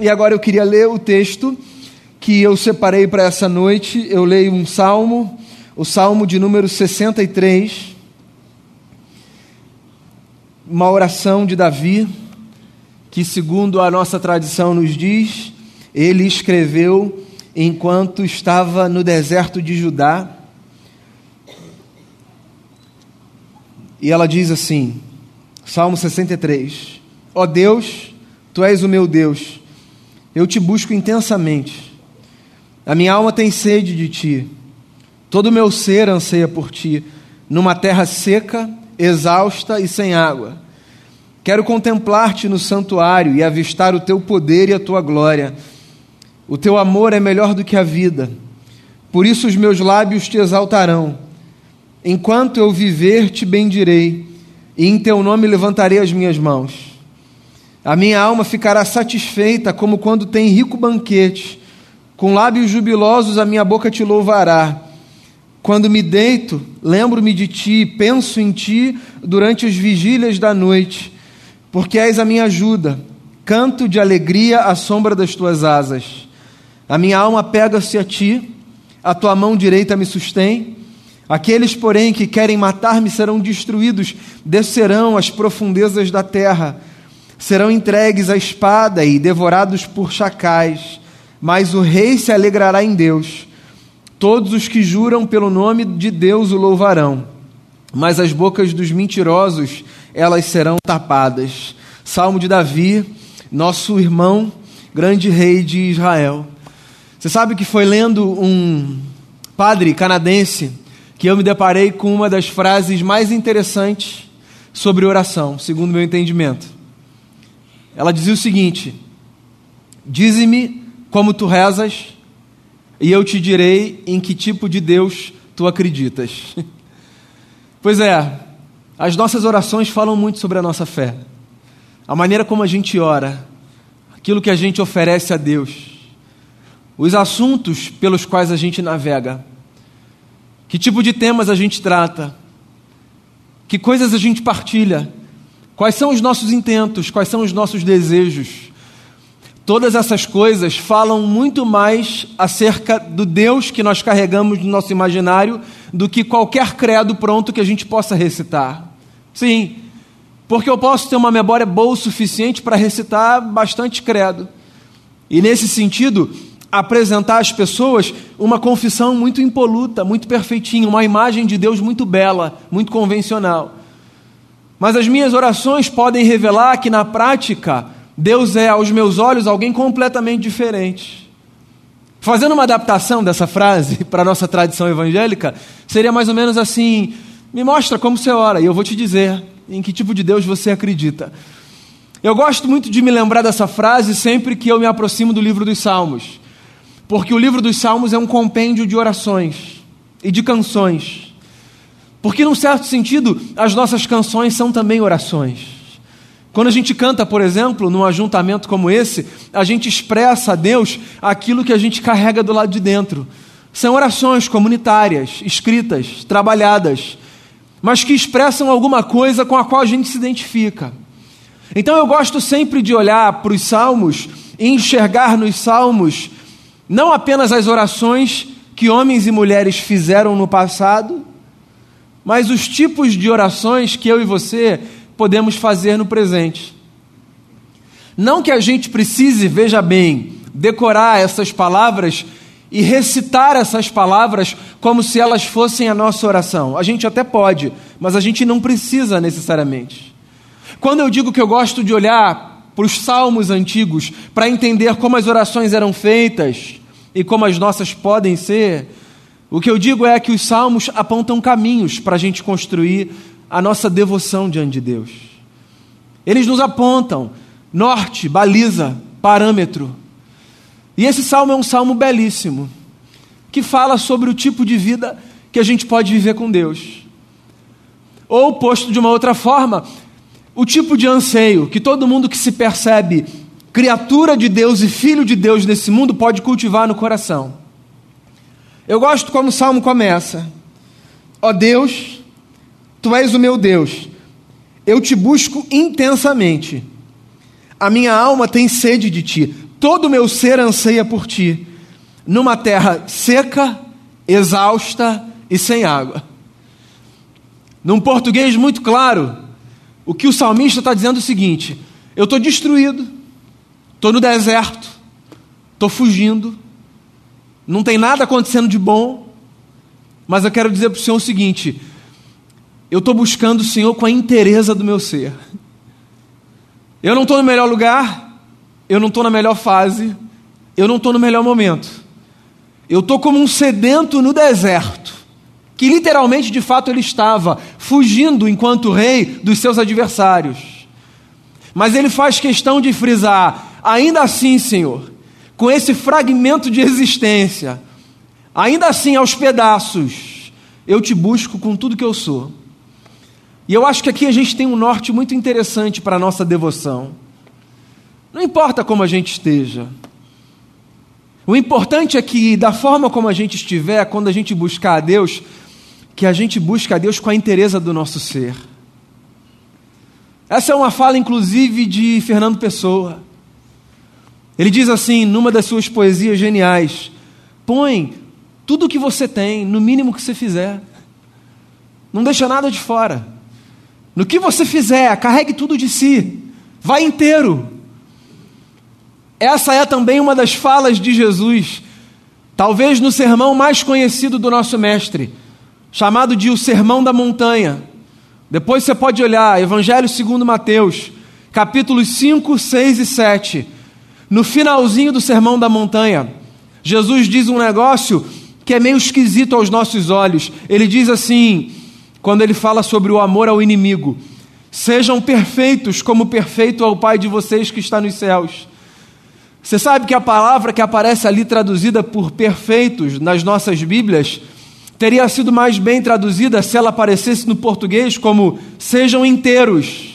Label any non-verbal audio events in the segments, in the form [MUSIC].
E agora eu queria ler o texto que eu separei para essa noite. Eu leio um salmo, o salmo de número 63, uma oração de Davi, que, segundo a nossa tradição nos diz, ele escreveu enquanto estava no deserto de Judá. E ela diz assim, Salmo 63: Ó oh Deus, tu és o meu Deus, eu te busco intensamente. A minha alma tem sede de ti, todo o meu ser anseia por ti, numa terra seca, exausta e sem água. Quero contemplar-te no santuário e avistar o teu poder e a tua glória. O teu amor é melhor do que a vida, por isso os meus lábios te exaltarão. Enquanto eu viver, te bendirei, e em teu nome levantarei as minhas mãos. A minha alma ficará satisfeita, como quando tem rico banquete. Com lábios jubilosos a minha boca te louvará. Quando me deito, lembro-me de ti, penso em ti durante as vigílias da noite, porque és a minha ajuda. Canto de alegria à sombra das tuas asas. A minha alma pega-se a ti, a tua mão direita me sustém. Aqueles, porém, que querem matar-me serão destruídos, descerão às profundezas da terra, serão entregues à espada e devorados por chacais. Mas o rei se alegrará em Deus. Todos os que juram pelo nome de Deus o louvarão. Mas as bocas dos mentirosos, elas serão tapadas. Salmo de Davi, nosso irmão, grande rei de Israel. Você sabe que foi lendo um padre canadense que eu me deparei com uma das frases mais interessantes sobre oração, segundo meu entendimento. Ela dizia o seguinte: Dize-me como tu rezas, e eu te direi em que tipo de Deus tu acreditas. [LAUGHS] pois é, as nossas orações falam muito sobre a nossa fé, a maneira como a gente ora, aquilo que a gente oferece a Deus, os assuntos pelos quais a gente navega. Que tipo de temas a gente trata? Que coisas a gente partilha? Quais são os nossos intentos? Quais são os nossos desejos? Todas essas coisas falam muito mais acerca do Deus que nós carregamos no nosso imaginário do que qualquer credo pronto que a gente possa recitar. Sim, porque eu posso ter uma memória boa o suficiente para recitar bastante credo. E nesse sentido, apresentar às pessoas uma confissão muito impoluta, muito perfeitinha, uma imagem de Deus muito bela, muito convencional. Mas as minhas orações podem revelar que na prática Deus é aos meus olhos alguém completamente diferente. Fazendo uma adaptação dessa frase [LAUGHS] para a nossa tradição evangélica, seria mais ou menos assim: me mostra como você ora e eu vou te dizer em que tipo de Deus você acredita. Eu gosto muito de me lembrar dessa frase sempre que eu me aproximo do livro dos Salmos porque o livro dos Salmos é um compêndio de orações e de canções. Porque, num certo sentido, as nossas canções são também orações. Quando a gente canta, por exemplo, num ajuntamento como esse, a gente expressa a Deus aquilo que a gente carrega do lado de dentro. São orações comunitárias, escritas, trabalhadas, mas que expressam alguma coisa com a qual a gente se identifica. Então eu gosto sempre de olhar para os salmos e enxergar nos salmos não apenas as orações que homens e mulheres fizeram no passado, mas os tipos de orações que eu e você podemos fazer no presente. Não que a gente precise, veja bem, decorar essas palavras e recitar essas palavras como se elas fossem a nossa oração. A gente até pode, mas a gente não precisa necessariamente. Quando eu digo que eu gosto de olhar para os salmos antigos para entender como as orações eram feitas, e como as nossas podem ser, o que eu digo é que os salmos apontam caminhos para a gente construir a nossa devoção diante de Deus. Eles nos apontam norte, baliza, parâmetro. E esse salmo é um salmo belíssimo, que fala sobre o tipo de vida que a gente pode viver com Deus. Ou, posto de uma outra forma, o tipo de anseio que todo mundo que se percebe criatura de Deus e filho de Deus nesse mundo pode cultivar no coração. Eu gosto como o salmo começa: Ó oh Deus, tu és o meu Deus, eu te busco intensamente. A minha alma tem sede de ti. Todo o meu ser anseia por ti, numa terra seca, exausta e sem água. Num português muito claro, o que o salmista está dizendo é o seguinte: eu estou destruído, estou no deserto, estou fugindo, não tem nada acontecendo de bom, mas eu quero dizer para o Senhor o seguinte: eu estou buscando o Senhor com a inteireza do meu ser. Eu não estou no melhor lugar, eu não estou na melhor fase, eu não estou no melhor momento. Eu estou como um sedento no deserto, que literalmente, de fato, ele estava fugindo enquanto rei dos seus adversários. Mas ele faz questão de frisar: ainda assim, Senhor, com esse fragmento de existência, ainda assim aos pedaços, eu te busco com tudo que eu sou. E eu acho que aqui a gente tem um norte muito interessante para a nossa devoção. Não importa como a gente esteja. O importante é que, da forma como a gente estiver, quando a gente buscar a Deus, que a gente busque a Deus com a inteireza do nosso ser. Essa é uma fala, inclusive, de Fernando Pessoa. Ele diz assim, numa das suas poesias geniais: põe tudo o que você tem, no mínimo que você fizer. Não deixa nada de fora. No que você fizer, carregue tudo de si, vai inteiro. Essa é também uma das falas de Jesus, talvez no sermão mais conhecido do nosso mestre, chamado de o Sermão da Montanha. Depois você pode olhar, Evangelho segundo Mateus, capítulos 5, 6 e 7. No finalzinho do Sermão da Montanha, Jesus diz um negócio que é meio esquisito aos nossos olhos. Ele diz assim: quando ele fala sobre o amor ao inimigo. Sejam perfeitos, como perfeito é o Pai de vocês que está nos céus. Você sabe que a palavra que aparece ali traduzida por perfeitos nas nossas Bíblias teria sido mais bem traduzida se ela aparecesse no português como sejam inteiros.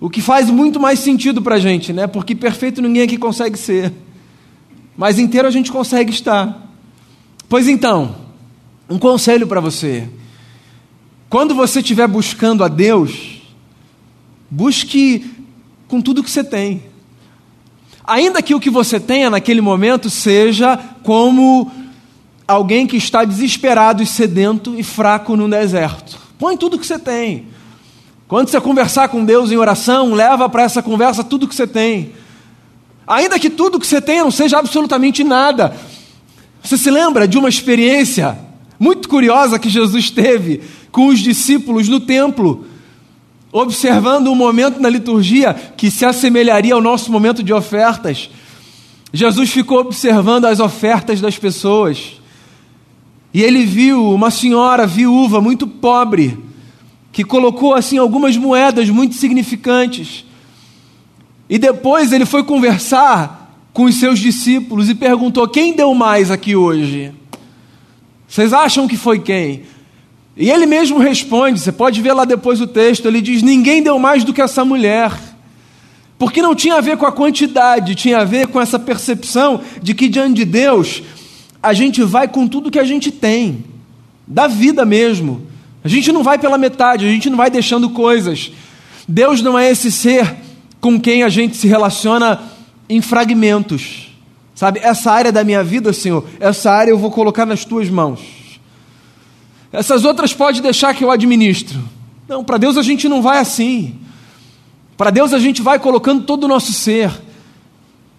O que faz muito mais sentido para a gente, né? Porque perfeito ninguém aqui consegue ser. Mas inteiro a gente consegue estar. Pois então, um conselho para você. Quando você estiver buscando a Deus, busque com tudo que você tem. Ainda que o que você tenha naquele momento seja como alguém que está desesperado e sedento e fraco no deserto. Põe tudo que você tem. Quando você conversar com Deus em oração, leva para essa conversa tudo que você tem. Ainda que tudo que você tenha não seja absolutamente nada. Você se lembra de uma experiência muito curiosa que Jesus teve com os discípulos no templo, observando um momento na liturgia que se assemelharia ao nosso momento de ofertas. Jesus ficou observando as ofertas das pessoas. E ele viu uma senhora viúva muito pobre, que colocou assim algumas moedas muito significantes. E depois ele foi conversar com os seus discípulos e perguntou: Quem deu mais aqui hoje? Vocês acham que foi quem? E ele mesmo responde, você pode ver lá depois o texto, ele diz: Ninguém deu mais do que essa mulher. Porque não tinha a ver com a quantidade, tinha a ver com essa percepção de que diante de Deus a gente vai com tudo que a gente tem, da vida mesmo. A gente não vai pela metade, a gente não vai deixando coisas. Deus não é esse ser com quem a gente se relaciona em fragmentos. Sabe, essa área da minha vida, Senhor, essa área eu vou colocar nas tuas mãos. Essas outras pode deixar que eu administro. Não, para Deus a gente não vai assim. Para Deus a gente vai colocando todo o nosso ser.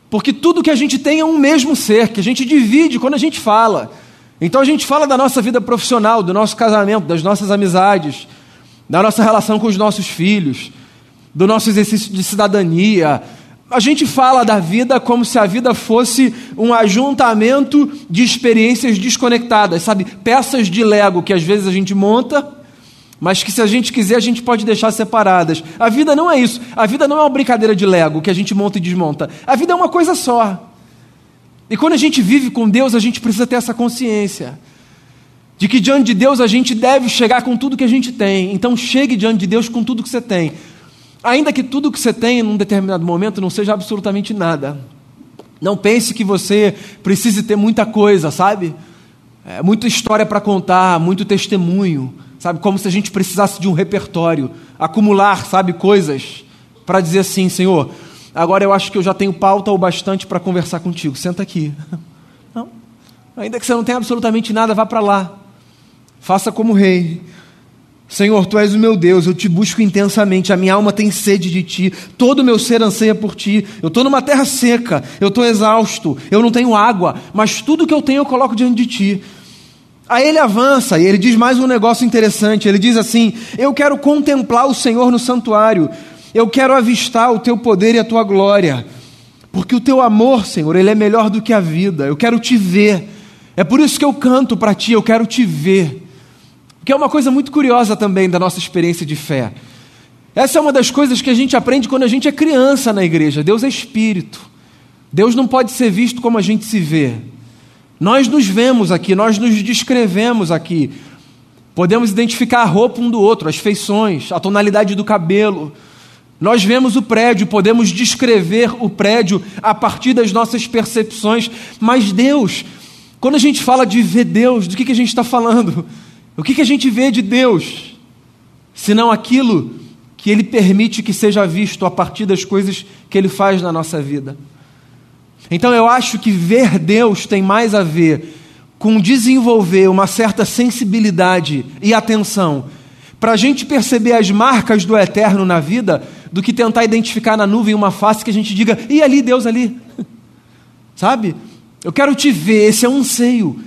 Porque tudo que a gente tem é um mesmo ser, que a gente divide quando a gente fala. Então a gente fala da nossa vida profissional, do nosso casamento, das nossas amizades, da nossa relação com os nossos filhos, do nosso exercício de cidadania, a gente fala da vida como se a vida fosse um ajuntamento de experiências desconectadas, sabe? Peças de Lego que às vezes a gente monta, mas que se a gente quiser a gente pode deixar separadas. A vida não é isso. A vida não é uma brincadeira de Lego que a gente monta e desmonta. A vida é uma coisa só. E quando a gente vive com Deus, a gente precisa ter essa consciência de que diante de Deus a gente deve chegar com tudo que a gente tem. Então chegue diante de Deus com tudo que você tem. Ainda que tudo que você tem num determinado momento não seja absolutamente nada. Não pense que você precise ter muita coisa, sabe? É, muita história para contar, muito testemunho, sabe? Como se a gente precisasse de um repertório, acumular, sabe, coisas para dizer assim, Senhor, agora eu acho que eu já tenho pauta o bastante para conversar contigo. Senta aqui. [LAUGHS] Não. Ainda que você não tenha absolutamente nada, vá para lá. Faça como rei. Senhor, tu és o meu Deus, eu te busco intensamente, a minha alma tem sede de ti, todo o meu ser anseia por ti. Eu estou numa terra seca, eu estou exausto, eu não tenho água, mas tudo que eu tenho eu coloco diante de ti. Aí ele avança e ele diz mais um negócio interessante. Ele diz assim: Eu quero contemplar o Senhor no santuário, eu quero avistar o teu poder e a tua glória, porque o teu amor, Senhor, ele é melhor do que a vida. Eu quero te ver. É por isso que eu canto para ti, eu quero te ver. Que é uma coisa muito curiosa também da nossa experiência de fé. Essa é uma das coisas que a gente aprende quando a gente é criança na igreja. Deus é espírito. Deus não pode ser visto como a gente se vê. Nós nos vemos aqui, nós nos descrevemos aqui. Podemos identificar a roupa um do outro, as feições, a tonalidade do cabelo. Nós vemos o prédio, podemos descrever o prédio a partir das nossas percepções. Mas Deus, quando a gente fala de ver Deus, do que, que a gente está falando? O que, que a gente vê de Deus? Senão aquilo que Ele permite que seja visto a partir das coisas que Ele faz na nossa vida. Então eu acho que ver Deus tem mais a ver com desenvolver uma certa sensibilidade e atenção para a gente perceber as marcas do eterno na vida do que tentar identificar na nuvem uma face que a gente diga, e ali, Deus ali. [LAUGHS] Sabe? Eu quero te ver, esse é um anseio.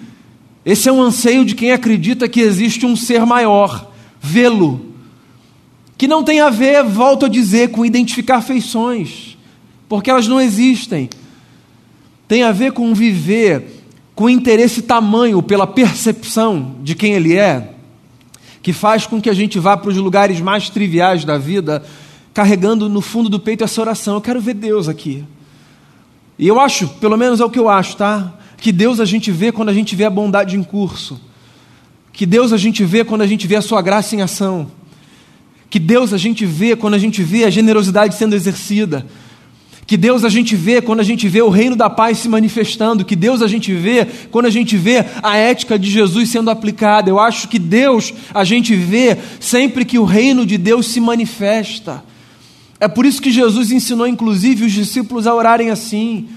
Esse é um anseio de quem acredita que existe um ser maior, vê-lo. Que não tem a ver, volto a dizer, com identificar feições, porque elas não existem. Tem a ver com viver com interesse tamanho pela percepção de quem ele é, que faz com que a gente vá para os lugares mais triviais da vida, carregando no fundo do peito essa oração: Eu quero ver Deus aqui. E eu acho, pelo menos é o que eu acho, tá? Que Deus a gente vê quando a gente vê a bondade em curso. Que Deus a gente vê quando a gente vê a sua graça em ação. Que Deus a gente vê quando a gente vê a generosidade sendo exercida. Que Deus a gente vê quando a gente vê o reino da paz se manifestando. Que Deus a gente vê quando a gente vê a ética de Jesus sendo aplicada. Eu acho que Deus a gente vê sempre que o reino de Deus se manifesta. É por isso que Jesus ensinou, inclusive, os discípulos a orarem assim.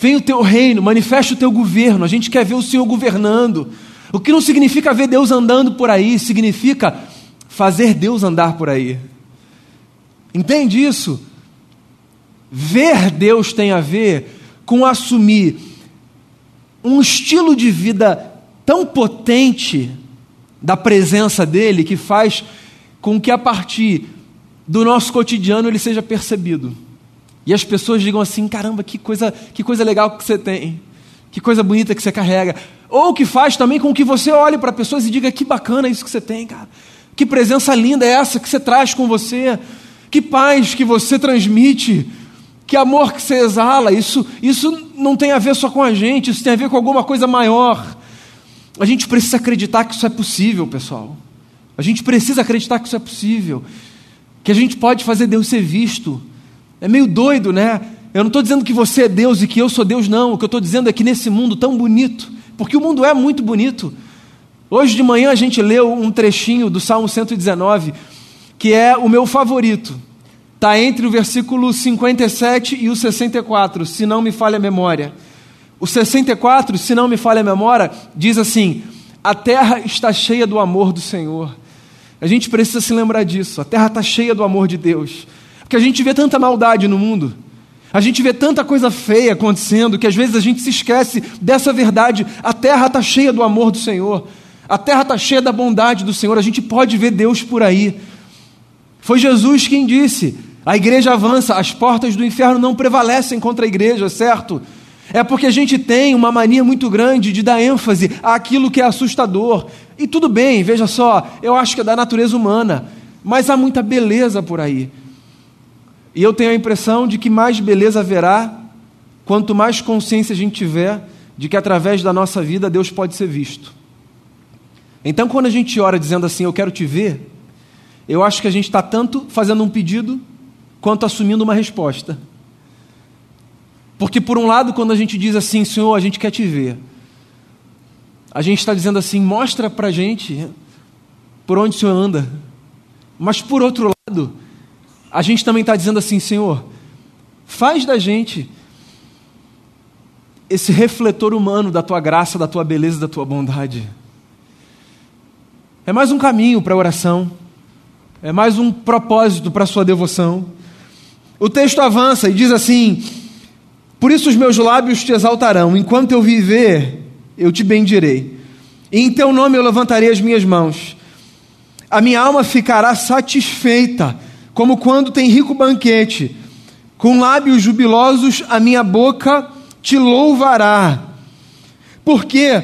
Vem o teu reino, manifesta o teu governo. A gente quer ver o Senhor governando. O que não significa ver Deus andando por aí, significa fazer Deus andar por aí. Entende isso? Ver Deus tem a ver com assumir um estilo de vida tão potente da presença dele que faz com que a partir do nosso cotidiano ele seja percebido. E as pessoas digam assim: caramba, que coisa, que coisa legal que você tem, que coisa bonita que você carrega. Ou que faz também com que você olhe para pessoas e diga: que bacana isso que você tem, cara. Que presença linda é essa que você traz com você. Que paz que você transmite. Que amor que você exala. Isso, isso não tem a ver só com a gente, isso tem a ver com alguma coisa maior. A gente precisa acreditar que isso é possível, pessoal. A gente precisa acreditar que isso é possível. Que a gente pode fazer Deus ser visto é meio doido, né? Eu não estou dizendo que você é Deus e que eu sou Deus, não. O que eu estou dizendo é que nesse mundo tão bonito, porque o mundo é muito bonito. Hoje de manhã a gente leu um trechinho do Salmo 119, que é o meu favorito. Está entre o versículo 57 e o 64, se não me falha a memória. O 64, se não me falha a memória, diz assim: A terra está cheia do amor do Senhor. A gente precisa se lembrar disso. A terra está cheia do amor de Deus. Porque a gente vê tanta maldade no mundo, a gente vê tanta coisa feia acontecendo, que às vezes a gente se esquece dessa verdade. A terra está cheia do amor do Senhor, a terra está cheia da bondade do Senhor, a gente pode ver Deus por aí. Foi Jesus quem disse: a igreja avança, as portas do inferno não prevalecem contra a igreja, certo? É porque a gente tem uma mania muito grande de dar ênfase àquilo que é assustador. E tudo bem, veja só, eu acho que é da natureza humana, mas há muita beleza por aí. E eu tenho a impressão de que mais beleza haverá quanto mais consciência a gente tiver de que através da nossa vida Deus pode ser visto. Então, quando a gente ora dizendo assim, eu quero te ver, eu acho que a gente está tanto fazendo um pedido quanto assumindo uma resposta. Porque, por um lado, quando a gente diz assim, Senhor, a gente quer te ver, a gente está dizendo assim, mostra para a gente por onde o Senhor anda. Mas, por outro lado, a gente também está dizendo assim, Senhor, Faz da gente esse refletor humano da tua graça, da tua beleza, da tua bondade. É mais um caminho para a oração, é mais um propósito para a sua devoção. O texto avança e diz assim: Por isso os meus lábios te exaltarão, enquanto eu viver, eu te bendirei. E em teu nome eu levantarei as minhas mãos. A minha alma ficará satisfeita, como quando tem rico banquete. Com lábios jubilosos a minha boca te louvará. Por quê?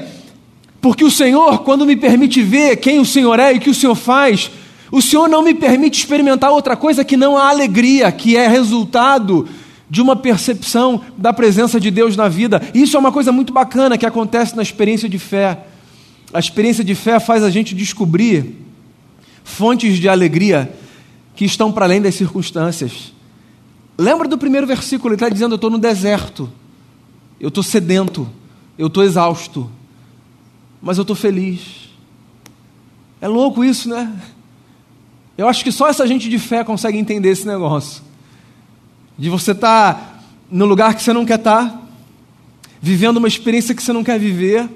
Porque o Senhor, quando me permite ver quem o Senhor é e o que o Senhor faz, o Senhor não me permite experimentar outra coisa que não a alegria, que é resultado de uma percepção da presença de Deus na vida. Isso é uma coisa muito bacana que acontece na experiência de fé. A experiência de fé faz a gente descobrir fontes de alegria que estão para além das circunstâncias. Lembra do primeiro versículo? Ele está dizendo: Eu estou no deserto, eu estou sedento, eu estou exausto, mas eu estou feliz. É louco isso, né? Eu acho que só essa gente de fé consegue entender esse negócio. De você estar tá no lugar que você não quer estar, tá, vivendo uma experiência que você não quer viver,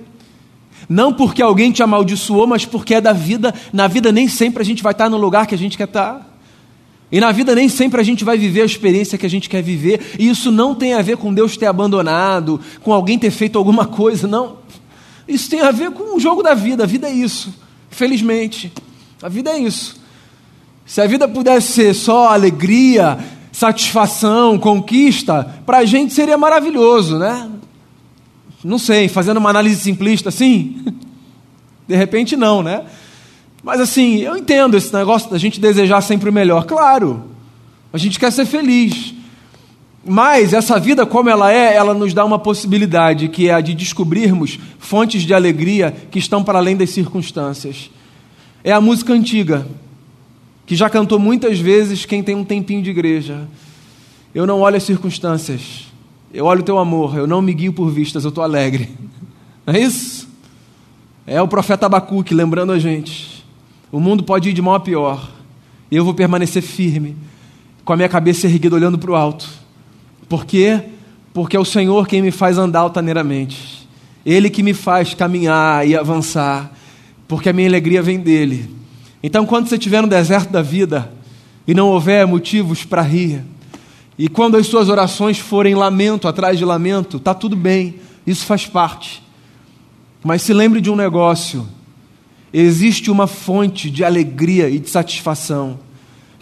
não porque alguém te amaldiçoou, mas porque é da vida. Na vida nem sempre a gente vai estar tá no lugar que a gente quer estar. E na vida nem sempre a gente vai viver a experiência que a gente quer viver. E isso não tem a ver com Deus ter abandonado, com alguém ter feito alguma coisa, não. Isso tem a ver com o jogo da vida. A vida é isso. Felizmente. A vida é isso. Se a vida pudesse ser só alegria, satisfação, conquista, para a gente seria maravilhoso, né? Não sei, fazendo uma análise simplista assim, [LAUGHS] de repente não, né? Mas assim, eu entendo esse negócio da gente desejar sempre o melhor, claro, a gente quer ser feliz. Mas essa vida como ela é, ela nos dá uma possibilidade, que é a de descobrirmos fontes de alegria que estão para além das circunstâncias. É a música antiga que já cantou muitas vezes quem tem um tempinho de igreja. Eu não olho as circunstâncias, eu olho o teu amor, eu não me guio por vistas, eu estou alegre. [LAUGHS] Não é isso? É o profeta Abacuque lembrando a gente. O mundo pode ir de mal a pior, e eu vou permanecer firme, com a minha cabeça erguida olhando para o alto. Por quê? Porque é o Senhor quem me faz andar altaneiramente. Ele que me faz caminhar e avançar, porque a minha alegria vem dele. Então, quando você estiver no deserto da vida e não houver motivos para rir, e quando as suas orações forem lamento atrás de lamento, está tudo bem, isso faz parte. Mas se lembre de um negócio: existe uma fonte de alegria e de satisfação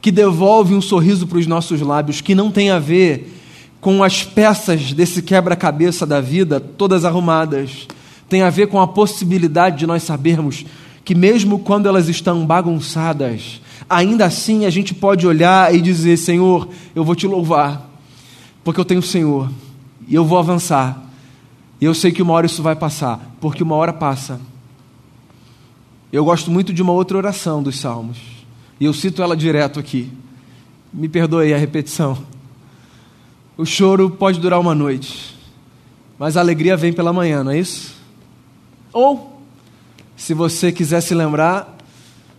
que devolve um sorriso para os nossos lábios, que não tem a ver com as peças desse quebra-cabeça da vida todas arrumadas, tem a ver com a possibilidade de nós sabermos que mesmo quando elas estão bagunçadas, ainda assim a gente pode olhar e dizer: Senhor, eu vou te louvar, porque eu tenho o Senhor, e eu vou avançar, e eu sei que uma hora isso vai passar, porque uma hora passa. Eu gosto muito de uma outra oração dos Salmos, e eu cito ela direto aqui. Me perdoe a repetição. O choro pode durar uma noite, mas a alegria vem pela manhã, não é isso? Ou se você quiser se lembrar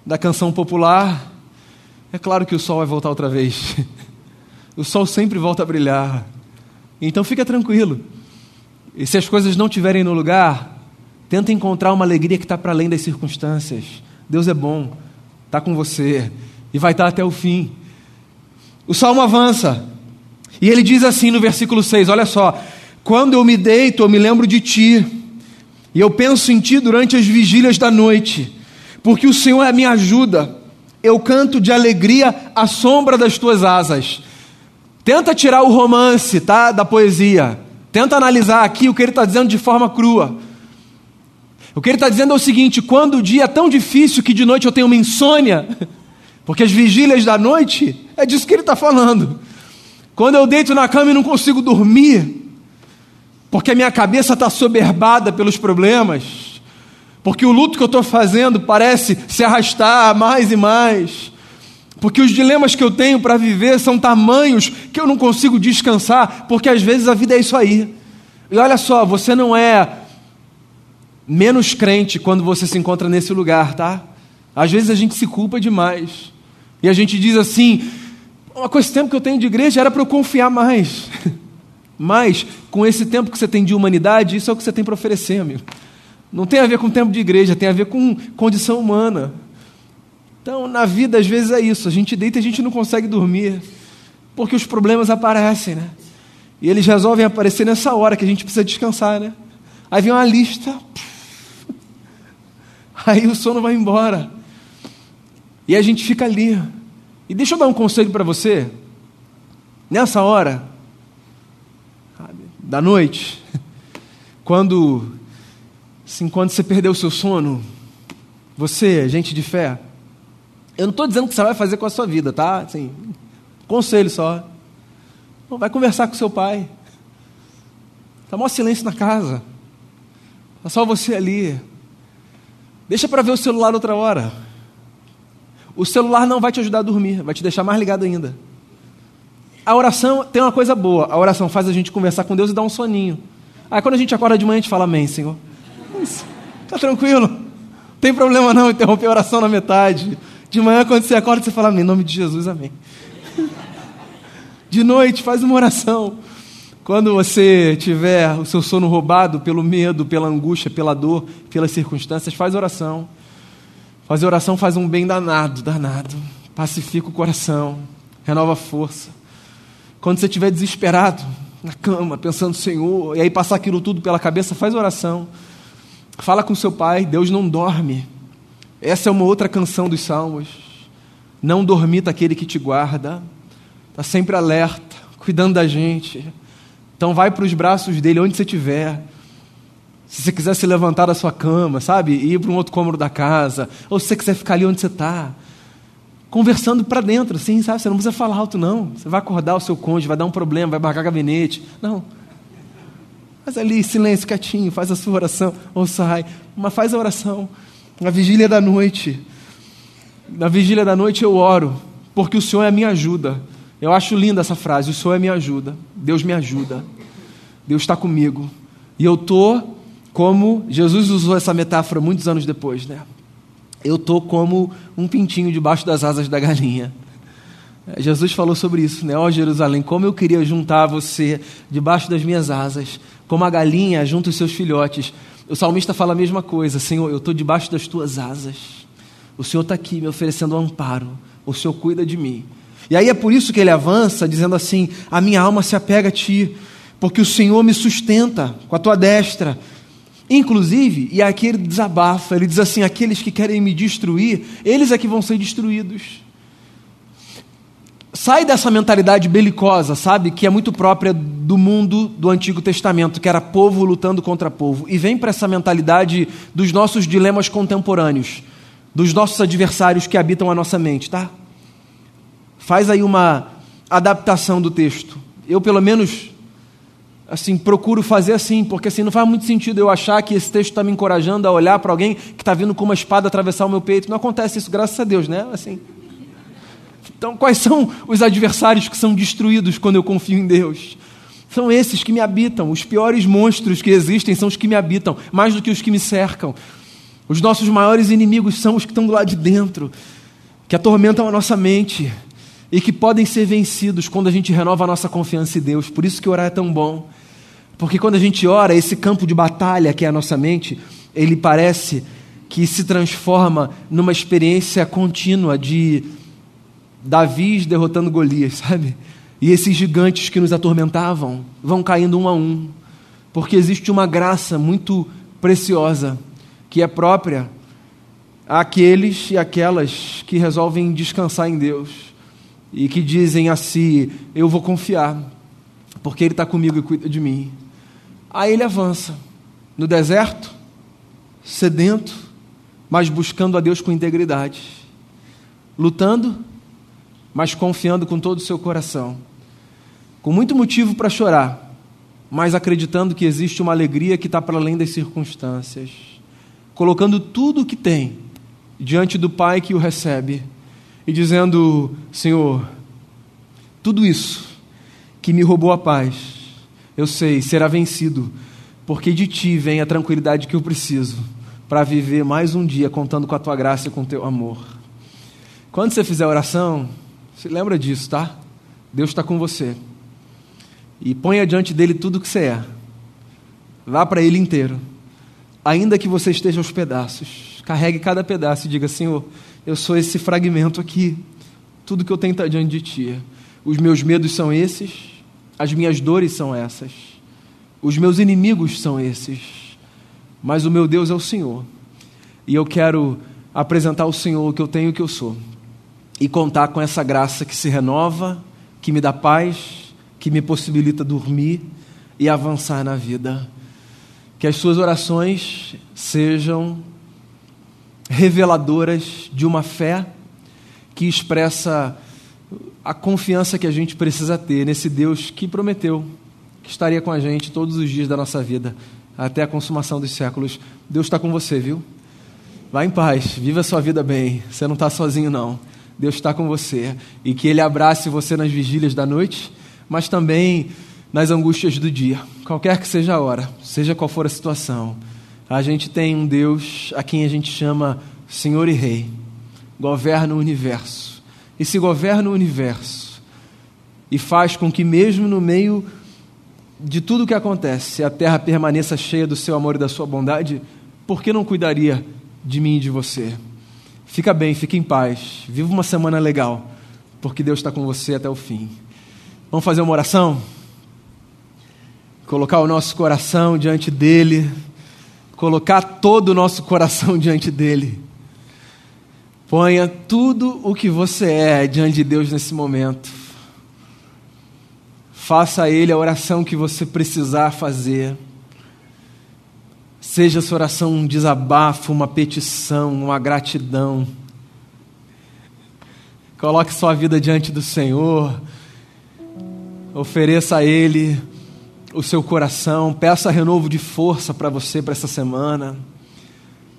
da canção popular, é claro que o sol vai voltar outra vez. [LAUGHS] O sol sempre volta a brilhar. Então fica tranquilo. E se as coisas não estiverem no lugar, tenta encontrar uma alegria que está para além das circunstâncias. Deus é bom, está com você e vai estar tá até o fim. O salmo avança e ele diz assim no versículo 6: Olha só, quando eu me deito, eu me lembro de ti e eu penso em Ti durante as vigílias da noite, porque o Senhor é minha ajuda. Eu canto de alegria à sombra das Tuas asas. Tenta tirar o romance, tá, da poesia. Tenta analisar aqui o que ele está dizendo de forma crua. O que ele está dizendo é o seguinte: quando o dia é tão difícil que de noite eu tenho uma insônia, [LAUGHS] porque as vigílias da noite, é disso que ele está falando. Quando eu deito na cama e não consigo dormir, porque a minha cabeça está soberbada pelos problemas, porque o luto que eu estou fazendo parece se arrastar mais e mais, porque os dilemas que eu tenho para viver são tamanhos que eu não consigo descansar, porque às vezes a vida é isso aí. E olha só, você não é menos crente quando você se encontra nesse lugar, tá? Às vezes a gente se culpa demais. E a gente diz assim: com esse tempo que eu tenho de igreja era para eu confiar mais. [LAUGHS] Mas, com esse tempo que você tem de humanidade, isso é o que você tem para oferecer, amigo. Não tem a ver com tempo de igreja, tem a ver com condição humana. Então, na vida, às vezes é isso. A gente deita e a gente não consegue dormir, porque os problemas aparecem, né? E eles resolvem aparecer nessa hora que a gente precisa descansar, né? Aí vem uma lista. Aí o sono vai embora. E a gente fica ali. E deixa eu dar um conselho para você. Nessa hora da noite, quando assim, quando você perdeu o seu sono, você, gente de fé, eu não estou dizendo que você vai fazer com a sua vida, tá? Assim, conselho só. Vai conversar com seu pai. Está maior silêncio na casa. Está só você ali. Deixa para ver o celular outra hora. O celular não vai te ajudar a dormir, vai te deixar mais ligado ainda. A oração tem uma coisa boa. A oração faz a gente conversar com Deus e dar um soninho. Aí quando a gente acorda de manhã, a gente fala amém, Senhor. Está tranquilo. Não tem problema não interromper a oração na metade. De manhã, quando você acorda, você fala amém. Em nome de Jesus, amém. De noite, faz uma oração. Quando você tiver o seu sono roubado pelo medo, pela angústia, pela dor, pelas circunstâncias, faz oração. Fazer oração faz um bem danado, danado. Pacifica o coração, renova a força. Quando você estiver desesperado, na cama, pensando, Senhor, e aí passar aquilo tudo pela cabeça, faz oração. Fala com seu pai, Deus não dorme. Essa é uma outra canção dos Salmos. Não dormita aquele que te guarda, está sempre alerta, cuidando da gente. Então vai para os braços dele onde você estiver. Se você quiser se levantar da sua cama, sabe? E ir para um outro cômodo da casa. Ou se você quiser ficar ali onde você está. Conversando para dentro, assim, sabe? Você não precisa falar alto, não. Você vai acordar o seu cônjuge, vai dar um problema, vai marcar gabinete. Não. Faz ali, silêncio, quietinho, faz a sua oração. Ou sai. Mas faz a oração. Na vigília da noite. Na vigília da noite eu oro, porque o Senhor é a minha ajuda. Eu acho linda essa frase: o Senhor é minha ajuda, Deus me ajuda, Deus está comigo. E eu estou como Jesus usou essa metáfora muitos anos depois, né? Eu estou como um pintinho debaixo das asas da galinha. É, Jesus falou sobre isso, né? Ó oh, Jerusalém, como eu queria juntar você debaixo das minhas asas, como a galinha junta os seus filhotes. O salmista fala a mesma coisa: Senhor, eu estou debaixo das tuas asas. O Senhor está aqui me oferecendo um amparo. O Senhor cuida de mim. E aí é por isso que ele avança, dizendo assim: A minha alma se apega a ti, porque o Senhor me sustenta com a tua destra. Inclusive, e aqui ele desabafa, ele diz assim: aqueles que querem me destruir, eles é que vão ser destruídos. Sai dessa mentalidade belicosa, sabe, que é muito própria do mundo do Antigo Testamento, que era povo lutando contra povo, e vem para essa mentalidade dos nossos dilemas contemporâneos, dos nossos adversários que habitam a nossa mente, tá? Faz aí uma adaptação do texto. Eu, pelo menos, assim, procuro fazer assim, porque assim não faz muito sentido eu achar que esse texto está me encorajando a olhar para alguém que está vindo com uma espada atravessar o meu peito. Não acontece isso, graças a Deus, né? Assim. Então, quais são os adversários que são destruídos quando eu confio em Deus? São esses que me habitam. Os piores monstros que existem são os que me habitam, mais do que os que me cercam. Os nossos maiores inimigos são os que estão do lado de dentro, que atormentam a nossa mente e que podem ser vencidos quando a gente renova a nossa confiança em Deus. Por isso que orar é tão bom. Porque quando a gente ora, esse campo de batalha que é a nossa mente, ele parece que se transforma numa experiência contínua de Davi derrotando Golias, [LAUGHS] sabe? E esses gigantes que nos atormentavam vão caindo um a um, porque existe uma graça muito preciosa que é própria àqueles e aquelas que resolvem descansar em Deus e que dizem assim: Eu vou confiar, porque Ele está comigo e cuida de mim. Aí ele avança. No deserto, sedento, mas buscando a Deus com integridade, lutando, mas confiando com todo o seu coração, com muito motivo para chorar, mas acreditando que existe uma alegria que está para além das circunstâncias, colocando tudo o que tem diante do Pai que o recebe e dizendo: Senhor, tudo isso que me roubou a paz, eu sei, será vencido, porque de ti vem a tranquilidade que eu preciso para viver mais um dia contando com a tua graça e com o teu amor. Quando você fizer oração, se lembra disso, tá? Deus está com você. e ponha diante dele tudo o que você é. Vá para ele inteiro. Ainda que você esteja aos pedaços, carregue cada pedaço e diga: Senhor, eu sou esse fragmento aqui. Tudo que eu tenho está diante de ti. Os meus medos são esses, as minhas dores são essas, os meus inimigos são esses, mas o meu Deus é o Senhor. E eu quero apresentar ao Senhor o que eu tenho e o que eu sou, e contar com essa graça que se renova, que me dá paz, que me possibilita dormir e avançar na vida. Que as suas orações sejam reveladoras de uma fé que expressa a confiança que a gente precisa ter nesse Deus que prometeu que estaria com a gente todos os dias da nossa vida, até a consumação dos séculos. Deus está com você, viu? Vá em paz, viva a sua vida bem. Você não está sozinho, não. Deus está com você. E que Ele abrace você nas vigílias da noite, mas também nas angústias do dia. Qualquer que seja a hora, seja qual for a situação. A gente tem um Deus a quem a gente chama Senhor e Rei, governa o universo. E se governa o universo e faz com que, mesmo no meio de tudo o que acontece, a terra permaneça cheia do seu amor e da sua bondade, por que não cuidaria de mim e de você? Fica bem, fica em paz, viva uma semana legal, porque Deus está com você até o fim. Vamos fazer uma oração? Colocar o nosso coração diante dEle colocar todo o nosso coração [LAUGHS] diante dele. Ponha tudo o que você é diante de Deus nesse momento. Faça a Ele a oração que você precisar fazer. Seja essa oração um desabafo, uma petição, uma gratidão. Coloque sua vida diante do Senhor. Ofereça a Ele o seu coração, peça renovo de força para você para essa semana.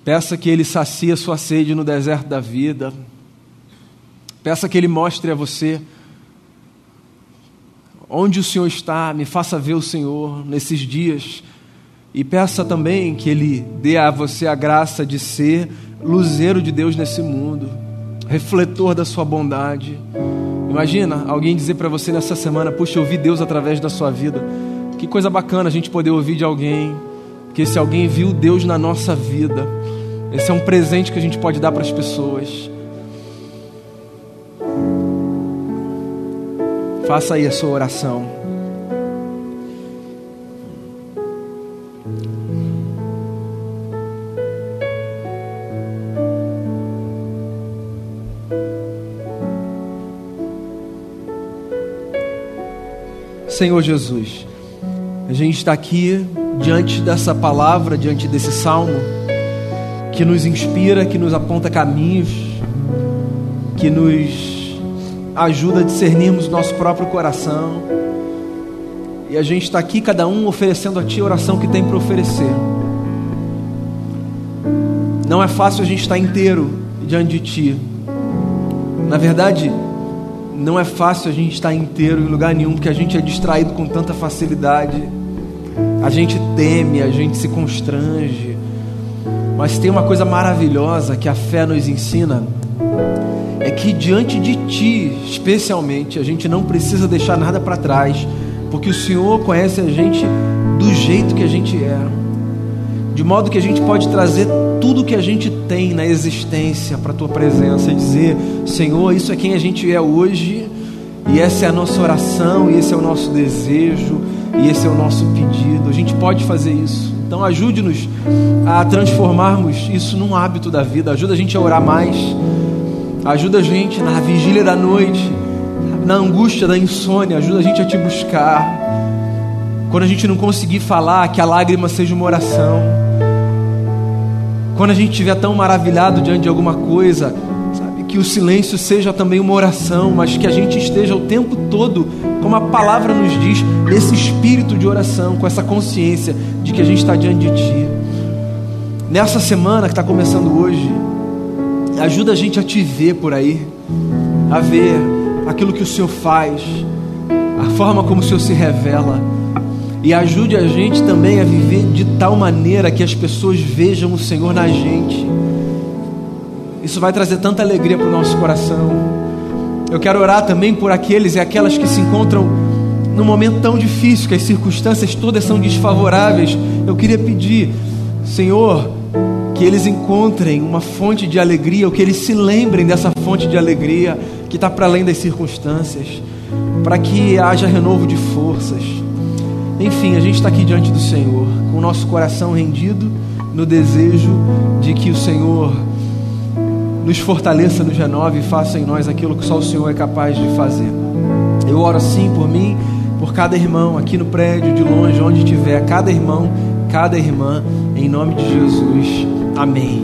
Peça que Ele sacie a sua sede no deserto da vida. Peça que Ele mostre a você onde o Senhor está, me faça ver o Senhor nesses dias. E peça também que Ele dê a você a graça de ser luzeiro de Deus nesse mundo, refletor da Sua bondade. Imagina alguém dizer para você nessa semana: Puxa, eu vi Deus através da sua vida. Que coisa bacana a gente poder ouvir de alguém, que esse alguém viu Deus na nossa vida. Esse é um presente que a gente pode dar para as pessoas. Faça aí a sua oração. Senhor Jesus, a gente está aqui diante dessa palavra, diante desse salmo, que nos inspira, que nos aponta caminhos, que nos ajuda a discernirmos nosso próprio coração. E a gente está aqui, cada um oferecendo a Ti a oração que tem para oferecer. Não é fácil a gente estar inteiro diante de Ti. Na verdade, não é fácil a gente estar inteiro em lugar nenhum, porque a gente é distraído com tanta facilidade a gente teme, a gente se constrange. Mas tem uma coisa maravilhosa que a fé nos ensina: é que diante de Ti, especialmente, a gente não precisa deixar nada para trás, porque o Senhor conhece a gente do jeito que a gente é, de modo que a gente pode trazer tudo que a gente tem na existência para a Tua presença e dizer: Senhor, isso é quem a gente é hoje, e essa é a nossa oração, e esse é o nosso desejo e esse é o nosso pedido. A gente pode fazer isso. Então ajude-nos a transformarmos isso num hábito da vida. Ajuda a gente a orar mais. Ajuda a gente na vigília da noite, na angústia da insônia. Ajuda a gente a te buscar. Quando a gente não conseguir falar, que a lágrima seja uma oração. Quando a gente estiver tão maravilhado diante de alguma coisa, que o silêncio seja também uma oração, mas que a gente esteja o tempo todo como a palavra nos diz, nesse espírito de oração, com essa consciência de que a gente está diante de Ti. Nessa semana que está começando hoje, ajuda a gente a te ver por aí, a ver aquilo que o Senhor faz, a forma como o Senhor se revela. E ajude a gente também a viver de tal maneira que as pessoas vejam o Senhor na gente. Isso vai trazer tanta alegria para o nosso coração. Eu quero orar também por aqueles e aquelas que se encontram num momento tão difícil, que as circunstâncias todas são desfavoráveis, eu queria pedir, Senhor, que eles encontrem uma fonte de alegria, ou que eles se lembrem dessa fonte de alegria que está para além das circunstâncias, para que haja renovo de forças. Enfim, a gente está aqui diante do Senhor, com o nosso coração rendido no desejo de que o Senhor nos fortaleça, nos renove e faça em nós aquilo que só o Senhor é capaz de fazer. Eu oro assim por mim, por cada irmão aqui no prédio, de longe, onde estiver, cada irmão, cada irmã, em nome de Jesus. Amém.